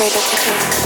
Afraid of the dark.